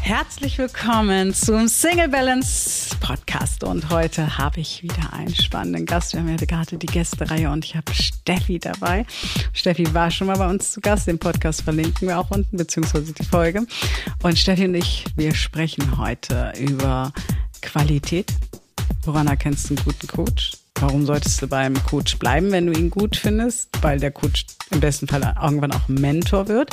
Herzlich willkommen zum Single Balance Podcast und heute habe ich wieder einen spannenden Gast. Wir haben ja gerade die Gästereihe und ich habe Steffi dabei. Steffi war schon mal bei uns zu Gast. Den Podcast verlinken wir auch unten, beziehungsweise die Folge. Und Steffi und ich, wir sprechen heute über Qualität. Woran erkennst du einen guten Coach? Warum solltest du beim Coach bleiben, wenn du ihn gut findest? Weil der Coach im besten Fall irgendwann auch Mentor wird.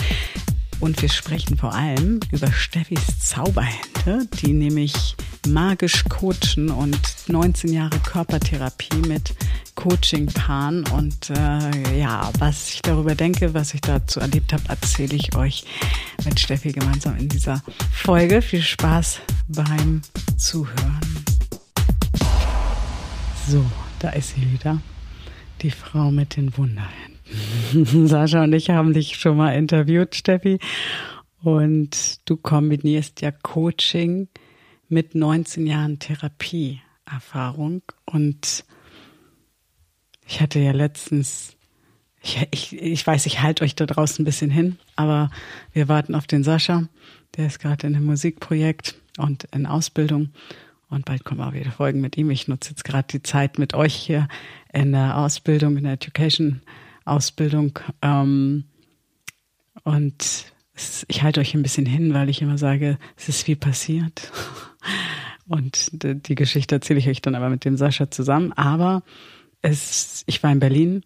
Und wir sprechen vor allem über Steffis Zauberhände, die nämlich magisch coachen und 19 Jahre Körpertherapie mit Coaching-Paaren. Und äh, ja, was ich darüber denke, was ich dazu erlebt habe, erzähle ich euch mit Steffi gemeinsam in dieser Folge. Viel Spaß beim Zuhören. So, da ist sie wieder, die Frau mit den Wunderhänden. Sascha und ich haben dich schon mal interviewt, Steffi. Und du kombinierst ja Coaching mit 19 Jahren Therapieerfahrung. Und ich hatte ja letztens, ich, ich, ich weiß, ich halte euch da draußen ein bisschen hin, aber wir warten auf den Sascha. Der ist gerade in einem Musikprojekt und in Ausbildung. Und bald kommen auch wieder Folgen mit ihm. Ich nutze jetzt gerade die Zeit mit euch hier in der Ausbildung, in der Education Ausbildung. Ähm, und es, ich halte euch ein bisschen hin, weil ich immer sage, es ist viel passiert. Und die Geschichte erzähle ich euch dann aber mit dem Sascha zusammen. Aber es, ich war in Berlin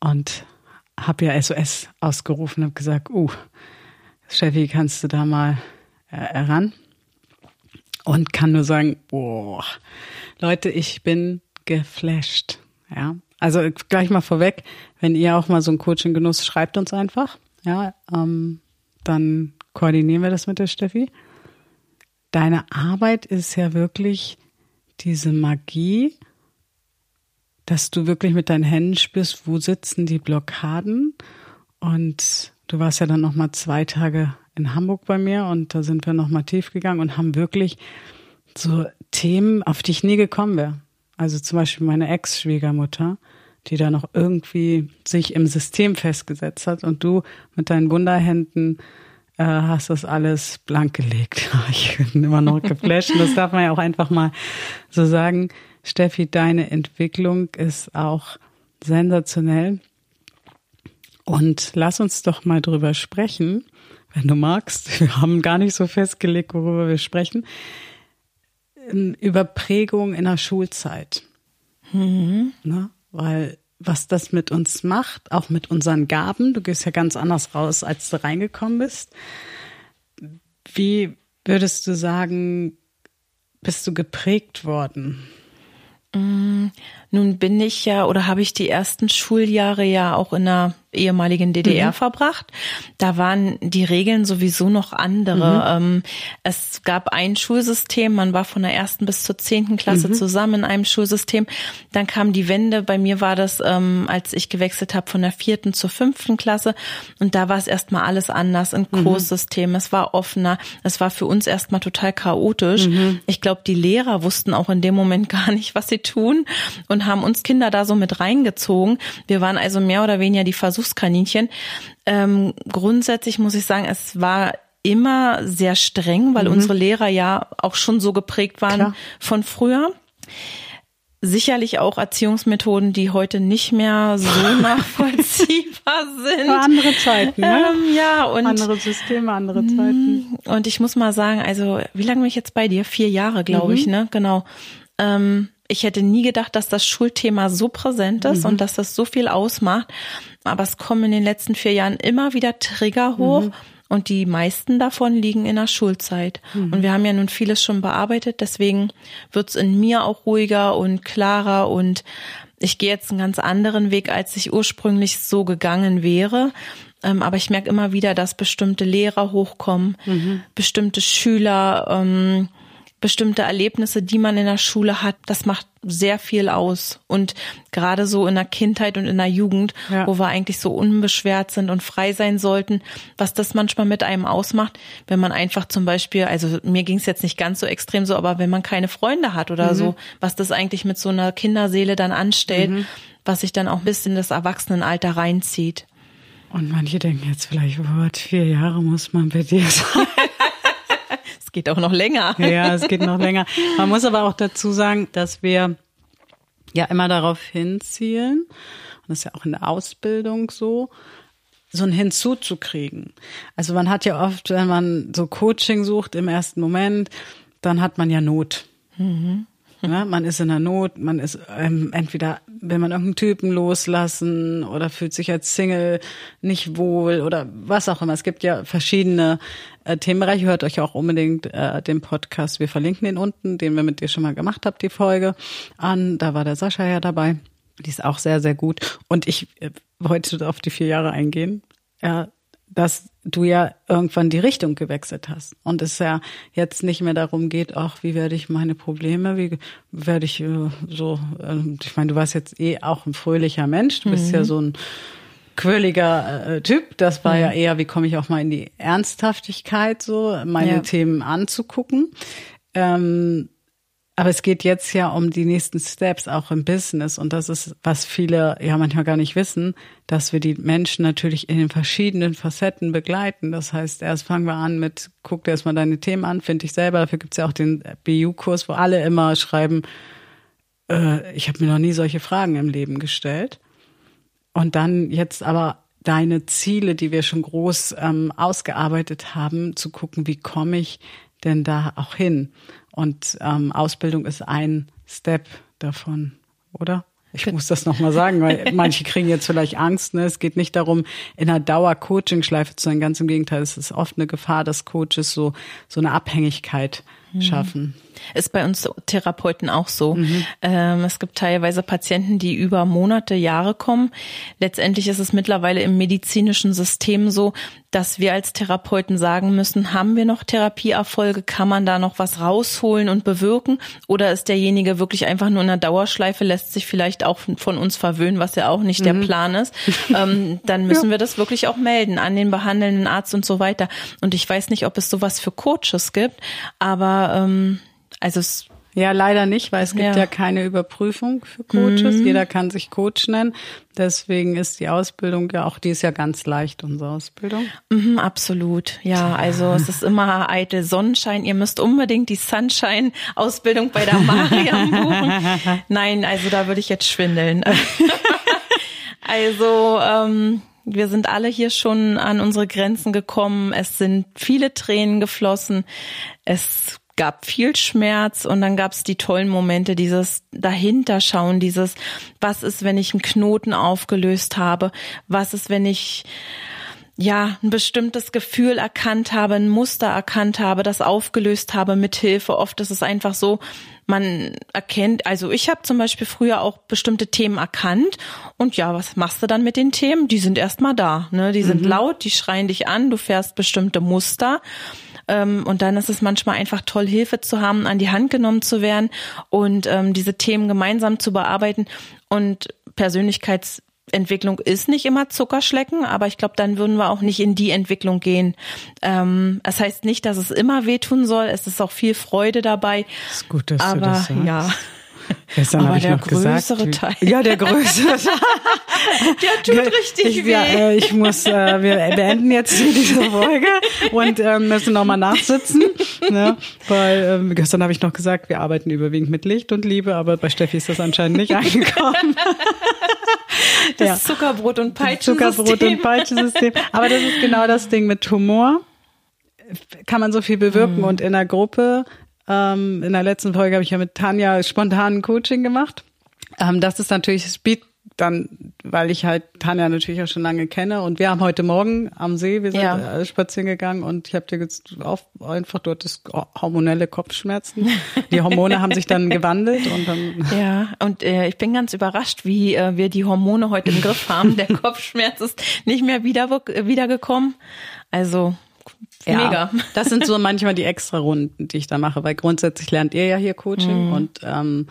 und habe ja SOS ausgerufen, habe gesagt, uh, Chevy, kannst du da mal äh, ran? Und kann nur sagen, boah, Leute, ich bin geflasht. Ja, also gleich mal vorweg, wenn ihr auch mal so ein Coaching-Genuss schreibt uns einfach. Ja, ähm, dann koordinieren wir das mit der Steffi. Deine Arbeit ist ja wirklich diese Magie, dass du wirklich mit deinen Händen spürst, wo sitzen die Blockaden. Und du warst ja dann noch mal zwei Tage in Hamburg bei mir und da sind wir noch mal tief gegangen und haben wirklich so Themen, auf die ich nie gekommen wäre. Also zum Beispiel meine Ex-Schwiegermutter, die da noch irgendwie sich im System festgesetzt hat und du mit deinen Wunderhänden äh, hast das alles blank gelegt. Ich bin immer noch geflasht. Das darf man ja auch einfach mal so sagen. Steffi, deine Entwicklung ist auch sensationell. Und lass uns doch mal drüber sprechen, wenn du magst. Wir haben gar nicht so festgelegt, worüber wir sprechen. Überprägung in der Schulzeit. Mhm. Ne? Weil was das mit uns macht, auch mit unseren Gaben, du gehst ja ganz anders raus, als du reingekommen bist. Wie würdest du sagen, bist du geprägt worden? Nun bin ich ja oder habe ich die ersten Schuljahre ja auch in einer ehemaligen DDR mhm. verbracht. Da waren die Regeln sowieso noch andere. Mhm. Ähm, es gab ein Schulsystem, man war von der ersten bis zur zehnten Klasse mhm. zusammen in einem Schulsystem. Dann kam die Wende, bei mir war das, ähm, als ich gewechselt habe von der vierten zur fünften Klasse und da war es erstmal alles anders, ein mhm. Kurssystem, es war offener, es war für uns erstmal total chaotisch. Mhm. Ich glaube, die Lehrer wussten auch in dem Moment gar nicht, was sie tun und haben uns Kinder da so mit reingezogen. Wir waren also mehr oder weniger die Versuchskaninchen. Ähm, grundsätzlich muss ich sagen, es war immer sehr streng, weil mhm. unsere Lehrer ja auch schon so geprägt waren Klar. von früher. Sicherlich auch Erziehungsmethoden, die heute nicht mehr so nachvollziehbar sind. andere Zeiten, ne? Ähm, ja, und andere Systeme, andere Zeiten. Und ich muss mal sagen, also wie lange bin ich jetzt bei dir? Vier Jahre, glaube mhm. ich, ne? Genau. Ähm, ich hätte nie gedacht, dass das Schulthema so präsent ist mhm. und dass das so viel ausmacht. Aber es kommen in den letzten vier Jahren immer wieder Trigger hoch. Mhm. Und die meisten davon liegen in der Schulzeit. Mhm. Und wir haben ja nun vieles schon bearbeitet, deswegen wird's in mir auch ruhiger und klarer und ich gehe jetzt einen ganz anderen Weg, als ich ursprünglich so gegangen wäre. Ähm, aber ich merke immer wieder, dass bestimmte Lehrer hochkommen, mhm. bestimmte Schüler, ähm, bestimmte Erlebnisse, die man in der Schule hat, das macht sehr viel aus. Und gerade so in der Kindheit und in der Jugend, ja. wo wir eigentlich so unbeschwert sind und frei sein sollten, was das manchmal mit einem ausmacht, wenn man einfach zum Beispiel, also mir ging es jetzt nicht ganz so extrem so, aber wenn man keine Freunde hat oder mhm. so, was das eigentlich mit so einer Kinderseele dann anstellt, mhm. was sich dann auch bis in das Erwachsenenalter reinzieht. Und manche denken jetzt vielleicht, oh Gott, vier Jahre muss man bei dir sein. Es geht auch noch länger. Ja, es geht noch länger. Man muss aber auch dazu sagen, dass wir ja immer darauf hinzielen, und das ist ja auch in der Ausbildung so, so ein hinzuzukriegen. Also man hat ja oft, wenn man so Coaching sucht im ersten Moment, dann hat man ja Not. Mhm. Ja, man ist in der Not, man ist ähm, entweder, will man irgendeinen Typen loslassen oder fühlt sich als Single nicht wohl oder was auch immer. Es gibt ja verschiedene äh, Themenbereiche. Hört euch auch unbedingt äh, den Podcast, wir verlinken den unten, den wir mit dir schon mal gemacht habt, die Folge an. Da war der Sascha ja dabei. Die ist auch sehr, sehr gut. Und ich äh, wollte auf die vier Jahre eingehen. Ja, dass du ja irgendwann die Richtung gewechselt hast und es ja jetzt nicht mehr darum geht, ach, wie werde ich meine Probleme, wie werde ich äh, so, äh, ich meine, du warst jetzt eh auch ein fröhlicher Mensch, du bist mhm. ja so ein quirliger äh, Typ, das war mhm. ja eher, wie komme ich auch mal in die Ernsthaftigkeit so, meine ja. Themen anzugucken. Ähm, aber es geht jetzt ja um die nächsten Steps auch im Business. Und das ist, was viele ja manchmal gar nicht wissen, dass wir die Menschen natürlich in den verschiedenen Facetten begleiten. Das heißt, erst fangen wir an mit, guck dir erstmal deine Themen an, finde ich selber. Dafür gibt's ja auch den BU-Kurs, wo alle immer schreiben, äh, ich habe mir noch nie solche Fragen im Leben gestellt. Und dann jetzt aber deine Ziele, die wir schon groß ähm, ausgearbeitet haben, zu gucken, wie komme ich denn da auch hin? Und ähm, Ausbildung ist ein Step davon, oder? Ich muss das nochmal sagen, weil manche kriegen jetzt vielleicht Angst. Ne? Es geht nicht darum, in einer Dauer-Coaching-Schleife zu sein. Ganz im Gegenteil, es ist oft eine Gefahr, dass Coaches so, so eine Abhängigkeit. Schaffen. Ist bei uns Therapeuten auch so. Mhm. Ähm, es gibt teilweise Patienten, die über Monate, Jahre kommen. Letztendlich ist es mittlerweile im medizinischen System so, dass wir als Therapeuten sagen müssen, haben wir noch Therapieerfolge? Kann man da noch was rausholen und bewirken? Oder ist derjenige wirklich einfach nur in einer Dauerschleife, lässt sich vielleicht auch von uns verwöhnen, was ja auch nicht mhm. der Plan ist? Ähm, dann müssen ja. wir das wirklich auch melden an den behandelnden Arzt und so weiter. Und ich weiß nicht, ob es sowas für Coaches gibt, aber ähm, also es ja, leider nicht, weil es gibt ja, ja keine Überprüfung für Coaches. Mhm. Jeder kann sich Coach nennen. Deswegen ist die Ausbildung ja auch, die ist ja ganz leicht, unsere Ausbildung. Mhm, absolut. Ja, also es ist immer eitel Sonnenschein. Ihr müsst unbedingt die Sunshine-Ausbildung bei der Mariam buchen. Nein, also da würde ich jetzt schwindeln. also, ähm, wir sind alle hier schon an unsere Grenzen gekommen. Es sind viele Tränen geflossen. Es gab viel Schmerz und dann gab es die tollen Momente, dieses dahinterschauen, dieses, was ist, wenn ich einen Knoten aufgelöst habe, was ist, wenn ich ja, ein bestimmtes Gefühl erkannt habe, ein Muster erkannt habe, das aufgelöst habe mit Hilfe. Oft ist es einfach so, man erkennt, also ich habe zum Beispiel früher auch bestimmte Themen erkannt und ja, was machst du dann mit den Themen? Die sind erstmal da, ne? Die sind mhm. laut, die schreien dich an, du fährst bestimmte Muster ähm, und dann ist es manchmal einfach toll, Hilfe zu haben, an die Hand genommen zu werden und ähm, diese Themen gemeinsam zu bearbeiten. Und Persönlichkeitsentwicklung ist nicht immer Zuckerschlecken, aber ich glaube, dann würden wir auch nicht in die Entwicklung gehen. Ähm, das heißt nicht, dass es immer wehtun soll. Es ist auch viel Freude dabei. Das ist gut, dass aber, du das sagst. ja. Gestern habe ich noch gesagt. Teil. Ja, der größere Teil. der tut richtig ich, weh. Ja, äh, ich muss, äh, wir beenden jetzt diese Folge und äh, müssen nochmal nachsitzen. Ne? Weil äh, gestern habe ich noch gesagt, wir arbeiten überwiegend mit Licht und Liebe, aber bei Steffi ist das anscheinend nicht angekommen. Das ja. Zuckerbrot und Peitschensystem. Zuckerbrot und Peitschensystem. Aber das ist genau das Ding mit Humor. Kann man so viel bewirken mhm. und in der Gruppe ähm, in der letzten Folge habe ich ja mit Tanja spontan Coaching gemacht. Ähm, das ist natürlich Speed dann, weil ich halt Tanja natürlich auch schon lange kenne und wir haben heute Morgen am See, wir sind ja. Äh, spazieren gegangen und ich habe dir jetzt auf, einfach dort das hormonelle Kopfschmerzen. Die Hormone haben sich dann gewandelt und dann. Ja, und äh, ich bin ganz überrascht, wie äh, wir die Hormone heute im Griff haben. Der Kopfschmerz ist nicht mehr wieder wiedergekommen. Also ja, Mega. Das sind so manchmal die extra Runden, die ich da mache, weil grundsätzlich lernt ihr ja hier Coaching mhm. und ähm,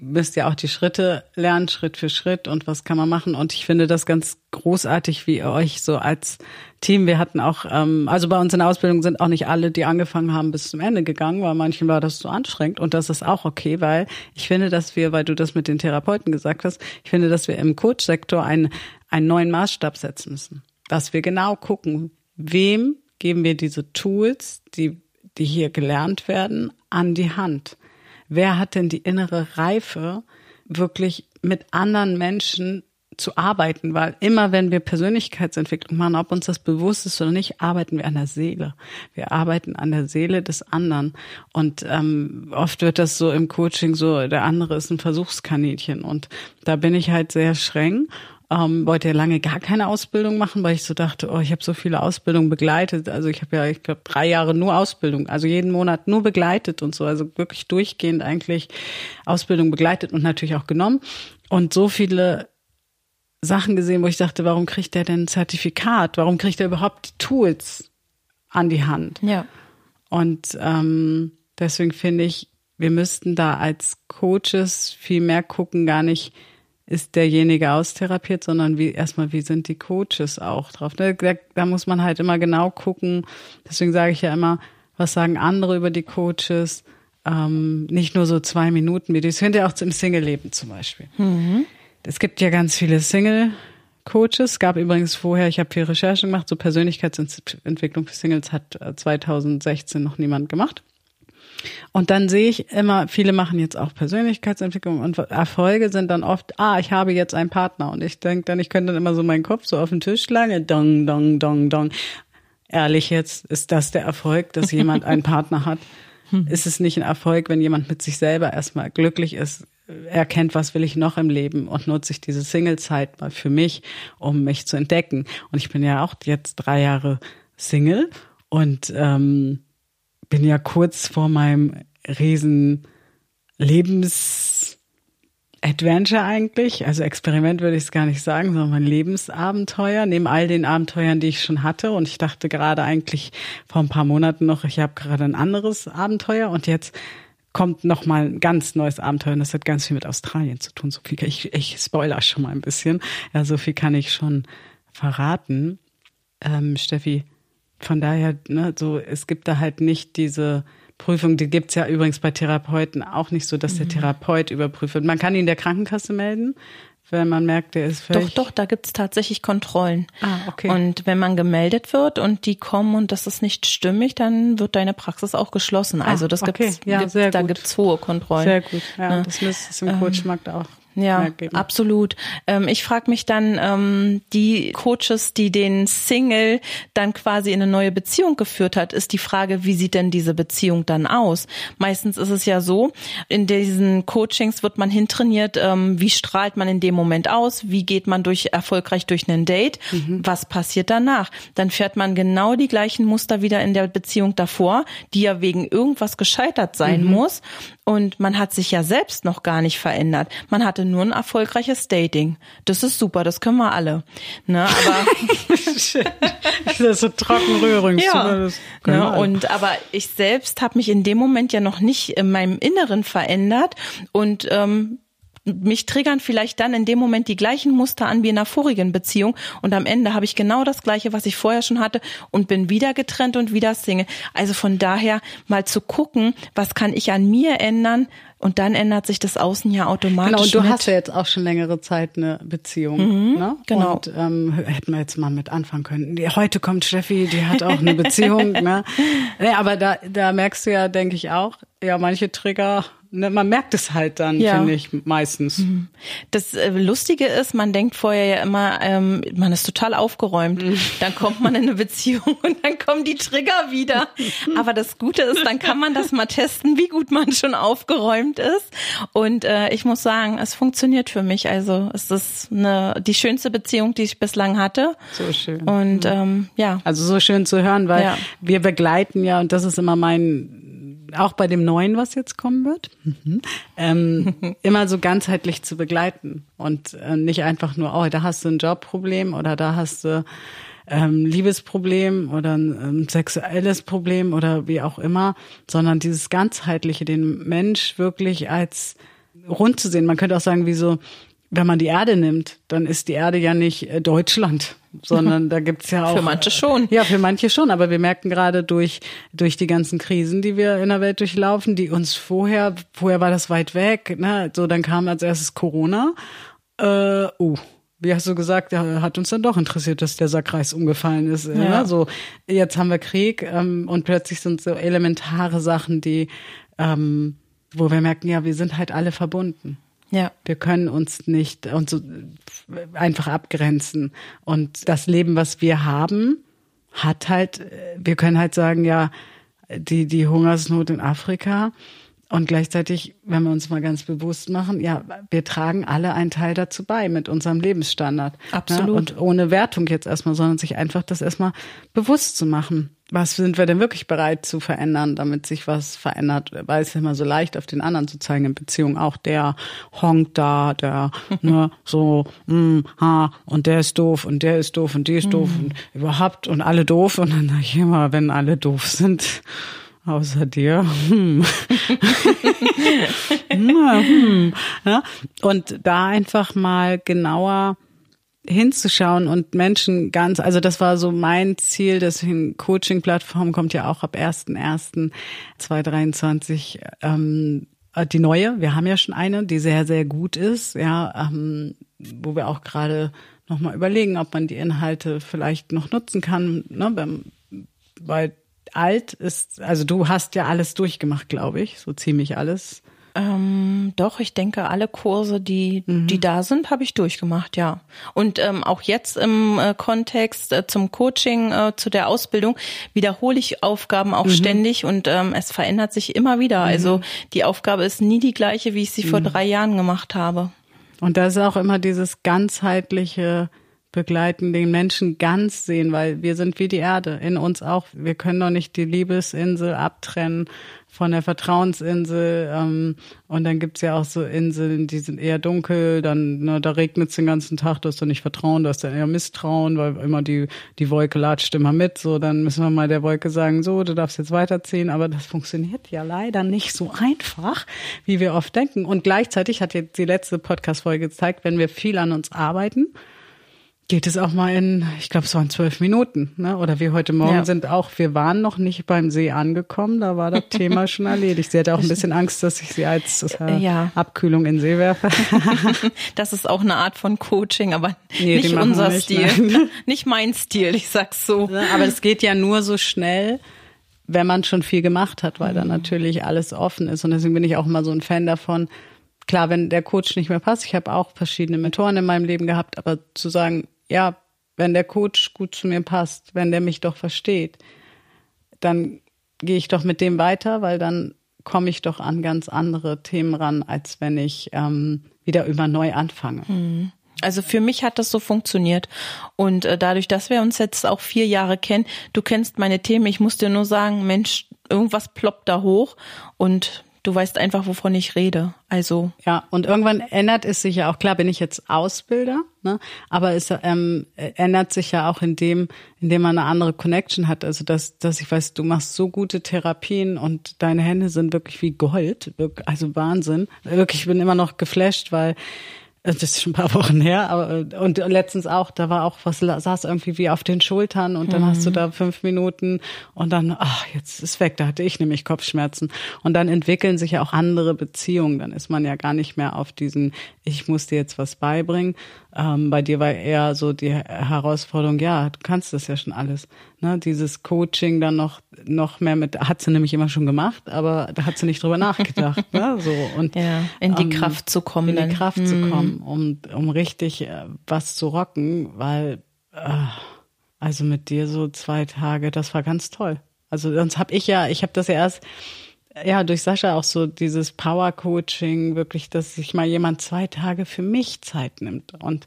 müsst ja auch die Schritte lernen, Schritt für Schritt und was kann man machen. Und ich finde das ganz großartig, wie ihr euch so als Team, wir hatten auch, ähm, also bei uns in der Ausbildung sind auch nicht alle, die angefangen haben, bis zum Ende gegangen, weil manchen war das so anstrengend und das ist auch okay, weil ich finde, dass wir, weil du das mit den Therapeuten gesagt hast, ich finde, dass wir im Coach-Sektor einen, einen neuen Maßstab setzen müssen. Dass wir genau gucken, wem geben wir diese Tools, die die hier gelernt werden, an die Hand. Wer hat denn die innere Reife, wirklich mit anderen Menschen zu arbeiten, weil immer wenn wir Persönlichkeitsentwicklung machen, ob uns das bewusst ist oder nicht, arbeiten wir an der Seele. Wir arbeiten an der Seele des anderen. Und ähm, oft wird das so im Coaching so, der andere ist ein Versuchskaninchen. Und da bin ich halt sehr streng. Ähm, wollte ja lange gar keine Ausbildung machen, weil ich so dachte, oh, ich habe so viele Ausbildungen begleitet. Also ich habe ja, ich glaube, drei Jahre nur Ausbildung, also jeden Monat nur begleitet und so, also wirklich durchgehend eigentlich Ausbildung begleitet und natürlich auch genommen. Und so viele Sachen gesehen, wo ich dachte, warum kriegt der denn ein Zertifikat? Warum kriegt er überhaupt die Tools an die Hand? Ja. Und ähm, deswegen finde ich, wir müssten da als Coaches viel mehr gucken, gar nicht, ist derjenige austherapiert, sondern wie erstmal, wie sind die Coaches auch drauf? Da, da muss man halt immer genau gucken. Deswegen sage ich ja immer, was sagen andere über die Coaches? Ähm, nicht nur so zwei Minuten, wie das findet ja auch im Single-Leben zum Beispiel. Mhm. Es gibt ja ganz viele Single-Coaches. Es gab übrigens vorher, ich habe viel Recherche gemacht, so Persönlichkeitsentwicklung für Singles hat 2016 äh, noch niemand gemacht. Und dann sehe ich immer, viele machen jetzt auch Persönlichkeitsentwicklung und Erfolge sind dann oft, ah, ich habe jetzt einen Partner. Und ich denke dann, ich könnte dann immer so meinen Kopf so auf den Tisch schlagen, dong, dong, dong, dong. Ehrlich jetzt, ist das der Erfolg, dass jemand einen Partner hat? Ist es nicht ein Erfolg, wenn jemand mit sich selber erstmal glücklich ist, erkennt, was will ich noch im Leben und nutze ich diese Single-Zeit mal für mich, um mich zu entdecken. Und ich bin ja auch jetzt drei Jahre Single und ähm, bin ja kurz vor meinem riesen Lebens Adventure eigentlich, also Experiment würde ich es gar nicht sagen, sondern mein Lebensabenteuer, neben all den Abenteuern, die ich schon hatte. Und ich dachte gerade eigentlich vor ein paar Monaten noch, ich habe gerade ein anderes Abenteuer und jetzt kommt noch mal ein ganz neues Abenteuer und das hat ganz viel mit Australien zu tun. So viel, ich, ich spoiler schon mal ein bisschen. Ja, so viel kann ich schon verraten. Ähm, Steffi, von daher, ne, so, es gibt da halt nicht diese Prüfung, die gibt's ja übrigens bei Therapeuten auch nicht so, dass der mhm. Therapeut überprüft wird. Man kann ihn der Krankenkasse melden, wenn man merkt, der ist völlig. Doch, doch, da gibt's tatsächlich Kontrollen. Ah, okay. Und wenn man gemeldet wird und die kommen und das ist nicht stimmig, dann wird deine Praxis auch geschlossen. Ah, also das okay. gibt's, ja, gibt's da gibt's hohe Kontrollen. Sehr gut. Ja, ja. das müsste es im ähm, Coachmarkt auch ja, absolut. Ähm, ich frage mich dann, ähm, die Coaches, die den Single dann quasi in eine neue Beziehung geführt hat, ist die Frage, wie sieht denn diese Beziehung dann aus? Meistens ist es ja so, in diesen Coachings wird man hintrainiert, ähm, wie strahlt man in dem Moment aus, wie geht man durch erfolgreich durch einen Date, mhm. was passiert danach? Dann fährt man genau die gleichen Muster wieder in der Beziehung davor, die ja wegen irgendwas gescheitert sein mhm. muss. Und man hat sich ja selbst noch gar nicht verändert. Man hatte nur ein erfolgreiches Dating. Das ist super, das können wir alle. Ne, aber das ist so Trockenrührung. Ja. Ne, und aber ich selbst habe mich in dem Moment ja noch nicht in meinem Inneren verändert und ähm, mich triggern vielleicht dann in dem Moment die gleichen Muster an wie in einer vorigen Beziehung und am Ende habe ich genau das gleiche, was ich vorher schon hatte und bin wieder getrennt und wieder Single. Also von daher mal zu gucken, was kann ich an mir ändern, und dann ändert sich das Außen ja automatisch. Genau, und du mit. hast ja jetzt auch schon längere Zeit eine Beziehung. Mhm, ne? Genau. Und ähm, hätten wir jetzt mal mit anfangen können. Heute kommt Steffi, die hat auch eine Beziehung. ne? Nee, aber da, da merkst du ja, denke ich auch, ja, manche Trigger man merkt es halt dann, ja. finde ich, meistens. Mhm. Das äh, Lustige ist, man denkt vorher ja immer, ähm, man ist total aufgeräumt. Mhm. Dann kommt man in eine Beziehung und dann kommen die Trigger wieder. Aber das Gute ist, dann kann man das mal testen, wie gut man schon aufgeräumt ist. Und äh, ich muss sagen, es funktioniert für mich. Also es ist eine, die schönste Beziehung, die ich bislang hatte. So schön. Und mhm. ähm, ja. Also so schön zu hören, weil ja. wir begleiten ja, und das ist immer mein auch bei dem Neuen, was jetzt kommen wird, mhm. ähm, immer so ganzheitlich zu begleiten und äh, nicht einfach nur, oh, da hast du ein Jobproblem oder da hast du ähm, Liebesproblem oder ein ähm, sexuelles Problem oder wie auch immer, sondern dieses ganzheitliche, den Mensch wirklich als rund zu sehen. Man könnte auch sagen, wie so, wenn man die Erde nimmt, dann ist die Erde ja nicht äh, Deutschland, sondern da gibt's ja auch. Für manche schon. Ja, für manche schon. Aber wir merken gerade durch, durch die ganzen Krisen, die wir in der Welt durchlaufen, die uns vorher, vorher war das weit weg, ne? So, dann kam als erstes Corona. Äh, uh, wie hast du gesagt, ja, hat uns dann doch interessiert, dass der Sackreis umgefallen ist. Ja. Ne? So, jetzt haben wir Krieg ähm, und plötzlich sind so elementare Sachen, die, ähm, wo wir merken, ja, wir sind halt alle verbunden. Ja. Wir können uns nicht und so einfach abgrenzen. Und das Leben, was wir haben, hat halt, wir können halt sagen, ja, die, die Hungersnot in Afrika, und gleichzeitig, wenn wir uns mal ganz bewusst machen, ja, wir tragen alle einen Teil dazu bei mit unserem Lebensstandard. Ne? Absolut. Ja, und ohne Wertung jetzt erstmal, sondern sich einfach das erstmal bewusst zu machen. Was sind wir denn wirklich bereit zu verändern, damit sich was verändert? Weil es ist immer so leicht, auf den anderen zu zeigen in Beziehung. Auch der honkt da, der, ne, so, mm, ha, und der ist doof und der ist doof und die ist doof mm. und überhaupt und alle doof. Und dann sag ich immer, wenn alle doof sind, Außer dir. Hm. hm. Ja? Und da einfach mal genauer hinzuschauen und Menschen ganz, also das war so mein Ziel, deswegen Coaching-Plattform kommt ja auch ab 1.1.2023 ähm, die neue. Wir haben ja schon eine, die sehr, sehr gut ist, ja, ähm, wo wir auch gerade nochmal überlegen, ob man die Inhalte vielleicht noch nutzen kann, ne, weil alt ist, also du hast ja alles durchgemacht, glaube ich, so ziemlich alles. Ähm, doch, ich denke, alle Kurse, die, mhm. die da sind, habe ich durchgemacht, ja. Und ähm, auch jetzt im äh, Kontext äh, zum Coaching, äh, zu der Ausbildung, wiederhole ich Aufgaben auch mhm. ständig und ähm, es verändert sich immer wieder. Mhm. Also die Aufgabe ist nie die gleiche, wie ich sie vor mhm. drei Jahren gemacht habe. Und da ist auch immer dieses ganzheitliche begleiten, den Menschen ganz sehen, weil wir sind wie die Erde, in uns auch. Wir können doch nicht die Liebesinsel abtrennen von der Vertrauensinsel. Ähm, und dann gibt's ja auch so Inseln, die sind eher dunkel, dann ne, da regnet's den ganzen Tag, du hast doch nicht Vertrauen, du hast dann eher Misstrauen, weil immer die, die Wolke latscht immer mit. So, dann müssen wir mal der Wolke sagen, so, du darfst jetzt weiterziehen. Aber das funktioniert ja leider nicht so einfach, wie wir oft denken. Und gleichzeitig hat jetzt die letzte Podcast-Folge gezeigt, wenn wir viel an uns arbeiten, geht es auch mal in, ich glaube, es waren zwölf Minuten, ne? Oder wir heute Morgen ja. sind auch, wir waren noch nicht beim See angekommen, da war das Thema schon erledigt. Sie hatte auch ein bisschen Angst, dass ich sie als äh, ja. Abkühlung in See werfe. das ist auch eine Art von Coaching, aber nee, nicht unser nicht, Stil. Nein. Nicht mein Stil, ich sag's so. Aber es geht ja nur so schnell, wenn man schon viel gemacht hat, weil mhm. dann natürlich alles offen ist. Und deswegen bin ich auch immer so ein Fan davon, klar, wenn der Coach nicht mehr passt, ich habe auch verschiedene Mentoren in meinem Leben gehabt, aber zu sagen, ja, wenn der Coach gut zu mir passt, wenn der mich doch versteht, dann gehe ich doch mit dem weiter, weil dann komme ich doch an ganz andere Themen ran, als wenn ich ähm, wieder über neu anfange. Mhm. Also für mich hat das so funktioniert. Und äh, dadurch, dass wir uns jetzt auch vier Jahre kennen, du kennst meine Themen, ich muss dir nur sagen, Mensch, irgendwas ploppt da hoch und du weißt einfach, wovon ich rede. Also. Ja, und irgendwann ändert es sich ja auch, klar bin ich jetzt Ausbilder, ne? aber es ähm, ändert sich ja auch in dem, indem man eine andere Connection hat. Also dass, dass ich weiß, du machst so gute Therapien und deine Hände sind wirklich wie Gold. Also Wahnsinn. Wirklich, ich bin immer noch geflasht, weil das ist schon ein paar Wochen her, aber und letztens auch, da war auch was, saß irgendwie wie auf den Schultern und dann mhm. hast du mhm. da fünf Minuten und dann, ach, jetzt ist weg, da hatte ich nämlich Kopfschmerzen. Und dann entwickeln sich ja auch andere Beziehungen. Dann ist man ja gar nicht mehr auf diesen, ich muss dir jetzt was beibringen. Ähm, bei dir war eher so die Herausforderung, ja, du kannst das ja schon alles. Ne? Dieses Coaching dann noch, noch mehr mit, hat sie nämlich immer schon gemacht, aber da hat sie nicht drüber nachgedacht. ne? so, und, ja, in die ähm, Kraft zu kommen. In die Kraft mhm. zu kommen, um, um richtig äh, was zu rocken, weil, äh, also mit dir so zwei Tage, das war ganz toll. Also sonst habe ich ja, ich habe das ja erst ja, durch Sascha auch so dieses Power-Coaching, wirklich, dass sich mal jemand zwei Tage für mich Zeit nimmt und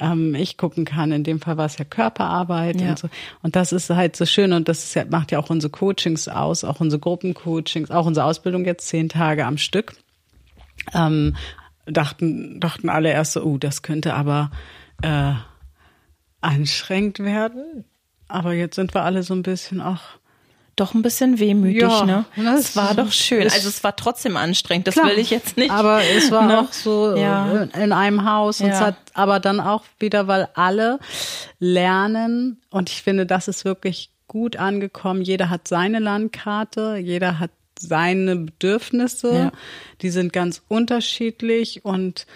ähm, ich gucken kann. In dem Fall war es ja Körperarbeit ja. und so. Und das ist halt so schön und das ja, macht ja auch unsere Coachings aus, auch unsere Gruppencoachings, auch unsere Ausbildung jetzt zehn Tage am Stück. Ähm, dachten, dachten alle erst so, uh, das könnte aber äh, anstrengend werden. Aber jetzt sind wir alle so ein bisschen, ach, doch ein bisschen wehmütig, ja, ne? Es war doch schön. Also es war trotzdem anstrengend, das klar, will ich jetzt nicht. Aber es war ne? auch so ja. in einem Haus und ja. es hat aber dann auch wieder, weil alle lernen und ich finde, das ist wirklich gut angekommen. Jeder hat seine Landkarte, jeder hat seine Bedürfnisse, ja. die sind ganz unterschiedlich und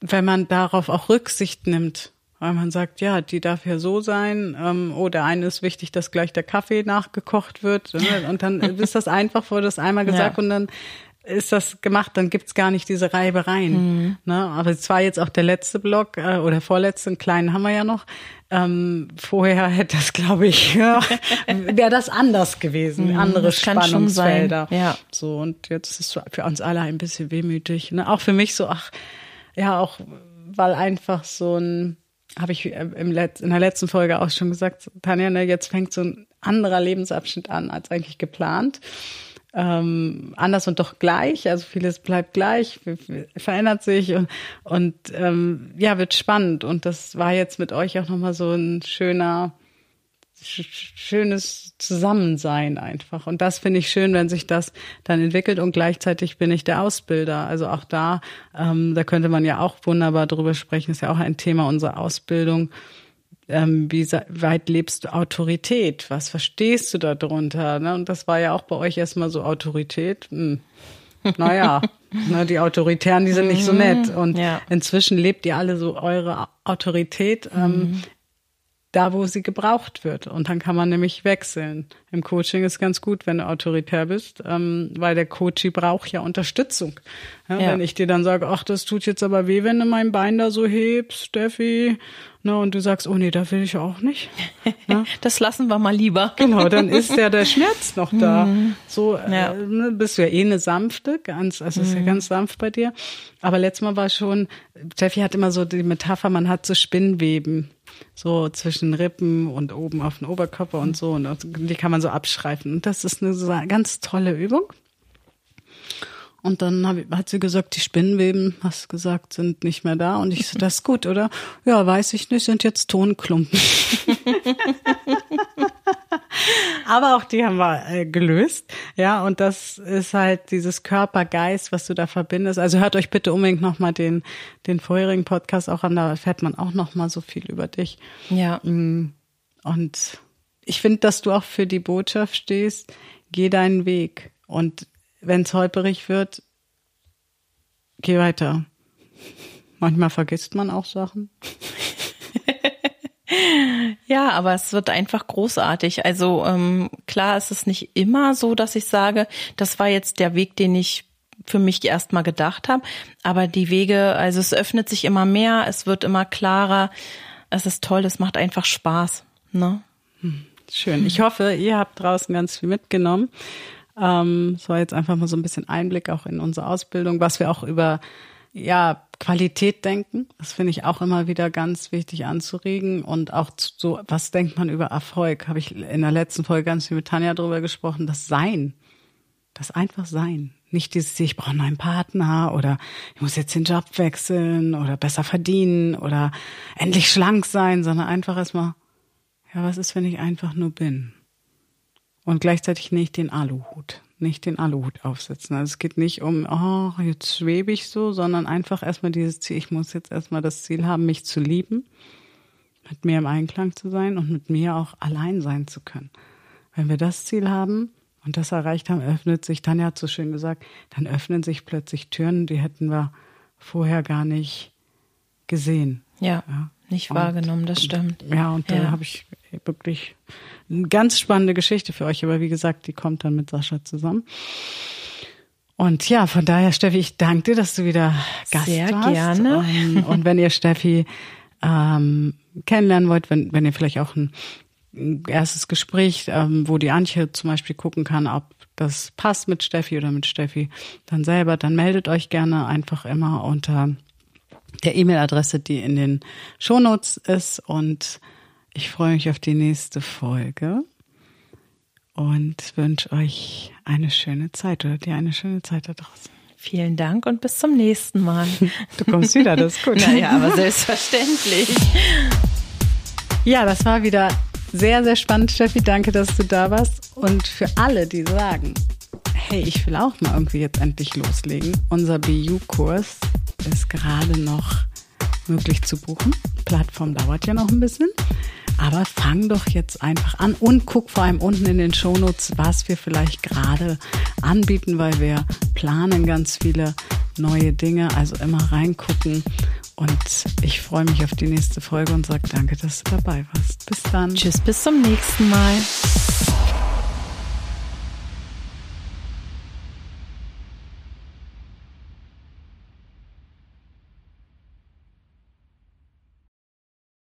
wenn man darauf auch Rücksicht nimmt, weil man sagt, ja, die darf ja so sein, ähm, oh, der eine ist wichtig, dass gleich der Kaffee nachgekocht wird. Ne? Und dann ist das einfach, wurde das einmal gesagt ja. und dann ist das gemacht, dann gibt's gar nicht diese Reibereien. Mhm. Ne? Aber es war jetzt auch der letzte Block äh, oder vorletzte, einen kleinen haben wir ja noch. Ähm, vorher hätte das, glaube ich, ja, wäre das anders gewesen, mhm, andere Spannungsfelder. Ja. So und jetzt ist es für uns alle ein bisschen wehmütig. Ne? Auch für mich so, ach ja, auch weil einfach so ein habe ich äh, im Letz-, in der letzten Folge auch schon gesagt, Tanja, ne, jetzt fängt so ein anderer Lebensabschnitt an als eigentlich geplant ähm, anders und doch gleich. Also vieles bleibt gleich, verändert sich und, und ähm, ja, wird spannend. Und das war jetzt mit euch auch nochmal so ein schöner, schönes Zusammensein einfach. Und das finde ich schön, wenn sich das dann entwickelt und gleichzeitig bin ich der Ausbilder. Also auch da, ähm, da könnte man ja auch wunderbar drüber sprechen, ist ja auch ein Thema unserer Ausbildung ähm, wie weit lebst du Autorität? Was verstehst du darunter? Ne? Und das war ja auch bei euch erstmal so Autorität. Hm. Naja, ne, die Autoritären, die sind nicht so nett. Mhm. Und ja. inzwischen lebt ihr alle so eure Autorität ähm, mhm da, wo sie gebraucht wird. Und dann kann man nämlich wechseln. Im Coaching ist ganz gut, wenn du autoritär bist, ähm, weil der Coach braucht ja Unterstützung. Ja, ja. Wenn ich dir dann sage, ach, das tut jetzt aber weh, wenn du mein Bein da so hebst, Steffi, ne, und du sagst, oh nee, da will ich auch nicht. Ne? das lassen wir mal lieber. Genau, dann ist ja der Schmerz noch da. Mhm. So ja. äh, ne, bist du ja eh eine sanfte, ganz, also mhm. ist ja mhm. ganz sanft bei dir. Aber letztes Mal war schon, Steffi hat immer so die Metapher, man hat so Spinnweben so zwischen Rippen und oben auf den Oberkörper und so. Und die kann man so abschreifen. Und das ist eine ganz tolle Übung. Und dann hab, hat sie gesagt, die Spinnenweben, hast gesagt, sind nicht mehr da. Und ich so, das ist gut, oder? Ja, weiß ich nicht, sind jetzt Tonklumpen. Aber auch die haben wir äh, gelöst. Ja, und das ist halt dieses Körper-Geist, was du da verbindest. Also hört euch bitte unbedingt nochmal den, den vorherigen Podcast auch an, da erfährt man auch nochmal so viel über dich. Ja. Mm, und ich finde, dass du auch für die Botschaft stehst, geh deinen Weg. Und wenn es holperig wird, geh weiter. Manchmal vergisst man auch Sachen. ja, aber es wird einfach großartig. Also ähm, klar ist es nicht immer so, dass ich sage, das war jetzt der Weg, den ich für mich erstmal gedacht habe. Aber die Wege, also es öffnet sich immer mehr, es wird immer klarer. Es ist toll, es macht einfach Spaß. Ne? Hm, schön. Ich hoffe, ihr habt draußen ganz viel mitgenommen. Ähm, war jetzt einfach mal so ein bisschen Einblick auch in unsere Ausbildung, was wir auch über ja, Qualität denken. Das finde ich auch immer wieder ganz wichtig anzuregen. Und auch so, was denkt man über Erfolg? Habe ich in der letzten Folge ganz viel mit Tanja drüber gesprochen. Das Sein. Das einfach Sein. Nicht dieses, ich brauche einen Partner oder ich muss jetzt den Job wechseln oder besser verdienen oder endlich schlank sein, sondern einfach erstmal, ja, was ist, wenn ich einfach nur bin? Und gleichzeitig nicht den Aluhut, nicht den Aluhut aufsetzen. Also es geht nicht um, oh, jetzt schwebe ich so, sondern einfach erstmal dieses Ziel, ich muss jetzt erstmal das Ziel haben, mich zu lieben, mit mir im Einklang zu sein und mit mir auch allein sein zu können. Wenn wir das Ziel haben und das erreicht haben, öffnet sich, Tanja hat so schön gesagt, dann öffnen sich plötzlich Türen, die hätten wir vorher gar nicht gesehen. Ja, ja. Nicht wahrgenommen, das stimmt. Ja, und da habe ich wirklich eine ganz spannende Geschichte für euch, aber wie gesagt, die kommt dann mit Sascha zusammen. Und ja, von daher, Steffi, ich danke dir, dass du wieder Gast Sehr warst. Sehr gerne. Und, und, wenn ihr Steffi ähm, kennenlernen wollt, wenn, wenn ihr vielleicht auch ein, ein erstes Gespräch, ähm, wo die Antje zum Beispiel gucken kann, ob das passt mit Steffi oder mit Steffi dann selber, dann meldet euch gerne einfach immer unter der E-Mail-Adresse, die in den Shownotes ist und ich freue mich auf die nächste Folge und wünsche euch eine schöne Zeit oder dir eine schöne Zeit da draußen. Vielen Dank und bis zum nächsten Mal. Du kommst wieder, das ist gut. naja, aber selbstverständlich. Ja, das war wieder sehr, sehr spannend, Steffi. Danke, dass du da warst. Und für alle, die sagen, hey, ich will auch mal irgendwie jetzt endlich loslegen. Unser BU-Kurs ist gerade noch möglich zu buchen. Plattform dauert ja noch ein bisschen. Aber fang doch jetzt einfach an und guck vor allem unten in den Shownotes, was wir vielleicht gerade anbieten, weil wir planen ganz viele neue Dinge. Also immer reingucken Und ich freue mich auf die nächste Folge und sage danke, dass du dabei warst. Bis dann. Tschüss, bis zum nächsten Mal.